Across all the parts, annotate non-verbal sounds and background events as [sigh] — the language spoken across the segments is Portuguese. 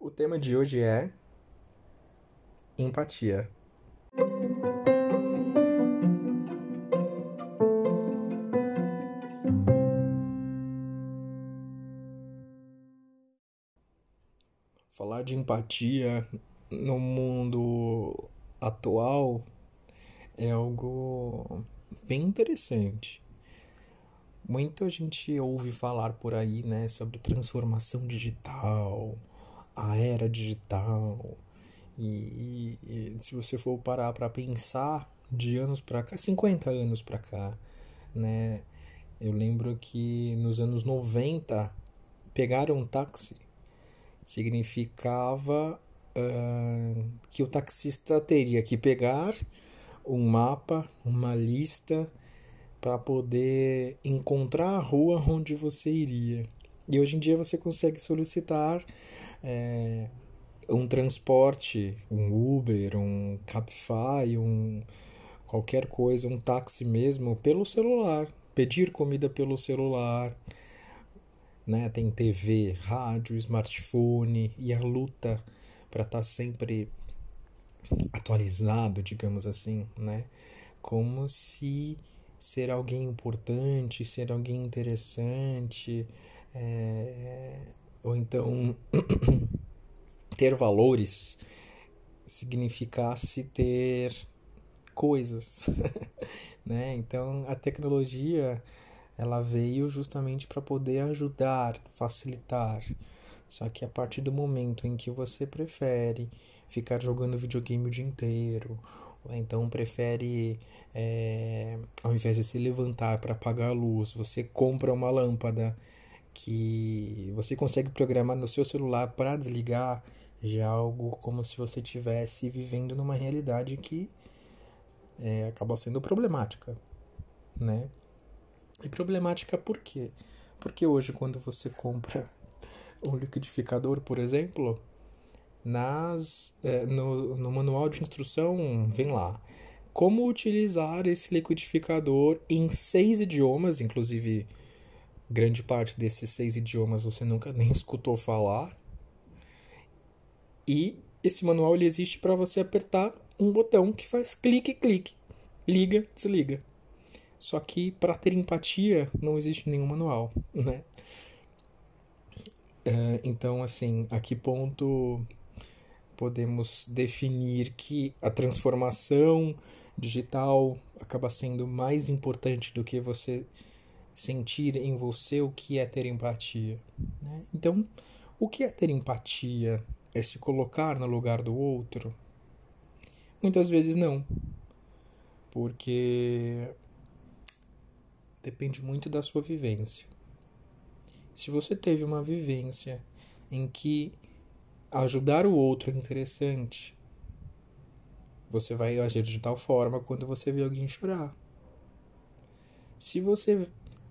O tema de hoje é empatia. Falar de empatia no mundo atual é algo bem interessante. Muita gente ouve falar por aí, né, sobre transformação digital, a era digital. E, e, e se você for parar para pensar de anos para cá, 50 anos para cá, né? Eu lembro que nos anos 90 pegar um táxi significava uh, que o taxista teria que pegar um mapa, uma lista para poder encontrar a rua onde você iria. E hoje em dia você consegue solicitar é, um transporte, um Uber, um Cabify, um qualquer coisa, um táxi mesmo, pelo celular. Pedir comida pelo celular. Né? Tem TV, rádio, smartphone e a luta para estar tá sempre atualizado, digamos assim, né? Como se ser alguém importante, ser alguém interessante, é, ou então [clears throat] ter valores significasse ter coisas, [laughs] né? Então a tecnologia ela veio justamente para poder ajudar, facilitar. Só que a partir do momento em que você prefere ficar jogando videogame o dia inteiro, ou então prefere, é, ao invés de se levantar para apagar a luz, você compra uma lâmpada que você consegue programar no seu celular para desligar, já algo como se você estivesse vivendo numa realidade que é, acaba sendo problemática, né? E problemática por quê? Porque hoje quando você compra um liquidificador, por exemplo, nas é, no, no manual de instrução vem lá como utilizar esse liquidificador em seis idiomas, inclusive grande parte desses seis idiomas você nunca [laughs] nem escutou falar. E esse manual ele existe para você apertar um botão que faz clique clique, liga, desliga. Só que para ter empatia não existe nenhum manual, [laughs] né? É, então, assim, a que ponto podemos definir que a transformação digital acaba sendo mais importante do que você sentir em você o que é ter empatia. Né? Então, o que é ter empatia? É se colocar no lugar do outro? Muitas vezes não, porque depende muito da sua vivência. Se você teve uma vivência em que ajudar o outro é interessante, você vai agir de tal forma quando você vê alguém chorar. Se você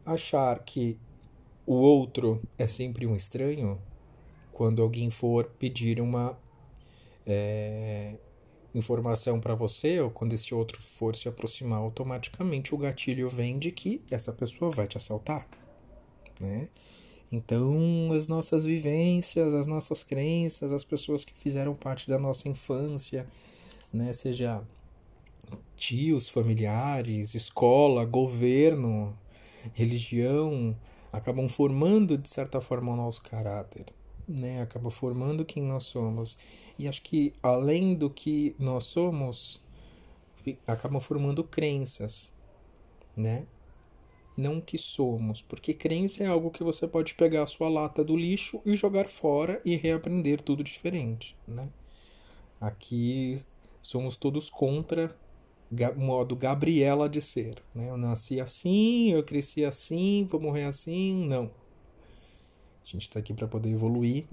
achar que o outro é sempre um estranho, quando alguém for pedir uma é, informação para você, ou quando esse outro for se aproximar, automaticamente o gatilho vem de que essa pessoa vai te assaltar, né? Então, as nossas vivências, as nossas crenças, as pessoas que fizeram parte da nossa infância, né, seja tios, familiares, escola, governo, religião, acabam formando de certa forma o nosso caráter, né? Acaba formando quem nós somos. E acho que além do que nós somos, acabam formando crenças, né? não que somos, porque crença é algo que você pode pegar a sua lata do lixo e jogar fora e reaprender tudo diferente, né? Aqui somos todos contra modo Gabriela de ser, né? Eu nasci assim, eu cresci assim, vou morrer assim, não. A gente está aqui para poder evoluir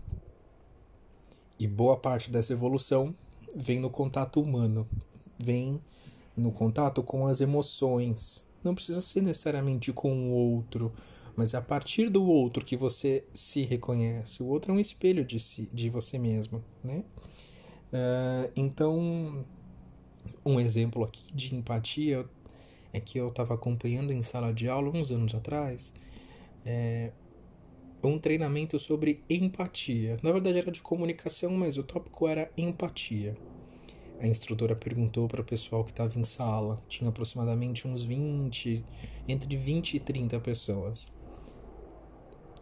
e boa parte dessa evolução vem no contato humano, vem no contato com as emoções, não precisa ser necessariamente com o outro, mas é a partir do outro que você se reconhece. O outro é um espelho de, si, de você mesmo, né? Uh, então, um exemplo aqui de empatia é que eu estava acompanhando em sala de aula uns anos atrás é, um treinamento sobre empatia. Na verdade era de comunicação, mas o tópico era empatia. A instrutora perguntou para o pessoal que estava em sala, tinha aproximadamente uns 20, entre 20 e 30 pessoas.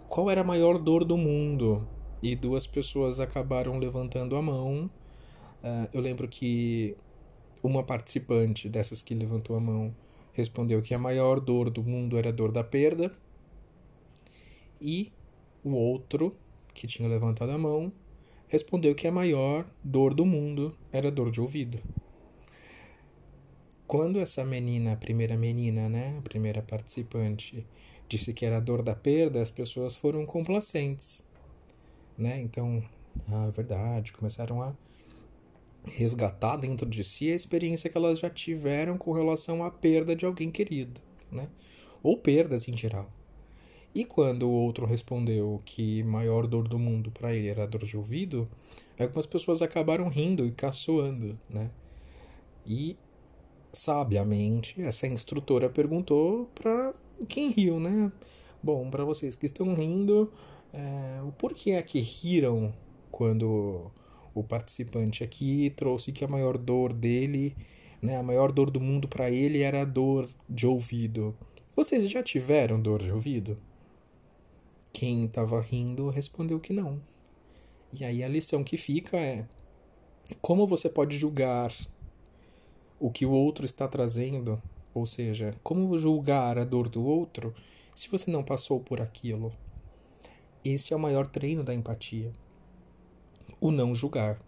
Qual era a maior dor do mundo? E duas pessoas acabaram levantando a mão. Uh, eu lembro que uma participante dessas que levantou a mão respondeu que a maior dor do mundo era a dor da perda. E o outro, que tinha levantado a mão, respondeu que a maior dor do mundo era a dor de ouvido. Quando essa menina, a primeira menina, né, a primeira participante, disse que era a dor da perda, as pessoas foram complacentes, né? Então, ah, é verdade, começaram a resgatar dentro de si a experiência que elas já tiveram com relação à perda de alguém querido, né? Ou perdas em geral. E quando o outro respondeu que maior dor do mundo para ele era a dor de ouvido, algumas pessoas acabaram rindo e caçoando, né? E sabiamente essa instrutora perguntou para quem riu, né? Bom, para vocês que estão rindo, é, o porquê é que riram quando o participante aqui trouxe que a maior dor dele, né, a maior dor do mundo para ele era a dor de ouvido. Vocês já tiveram dor de ouvido? Quem estava rindo respondeu que não. E aí a lição que fica é: como você pode julgar o que o outro está trazendo? Ou seja, como julgar a dor do outro se você não passou por aquilo? Este é o maior treino da empatia: o não julgar.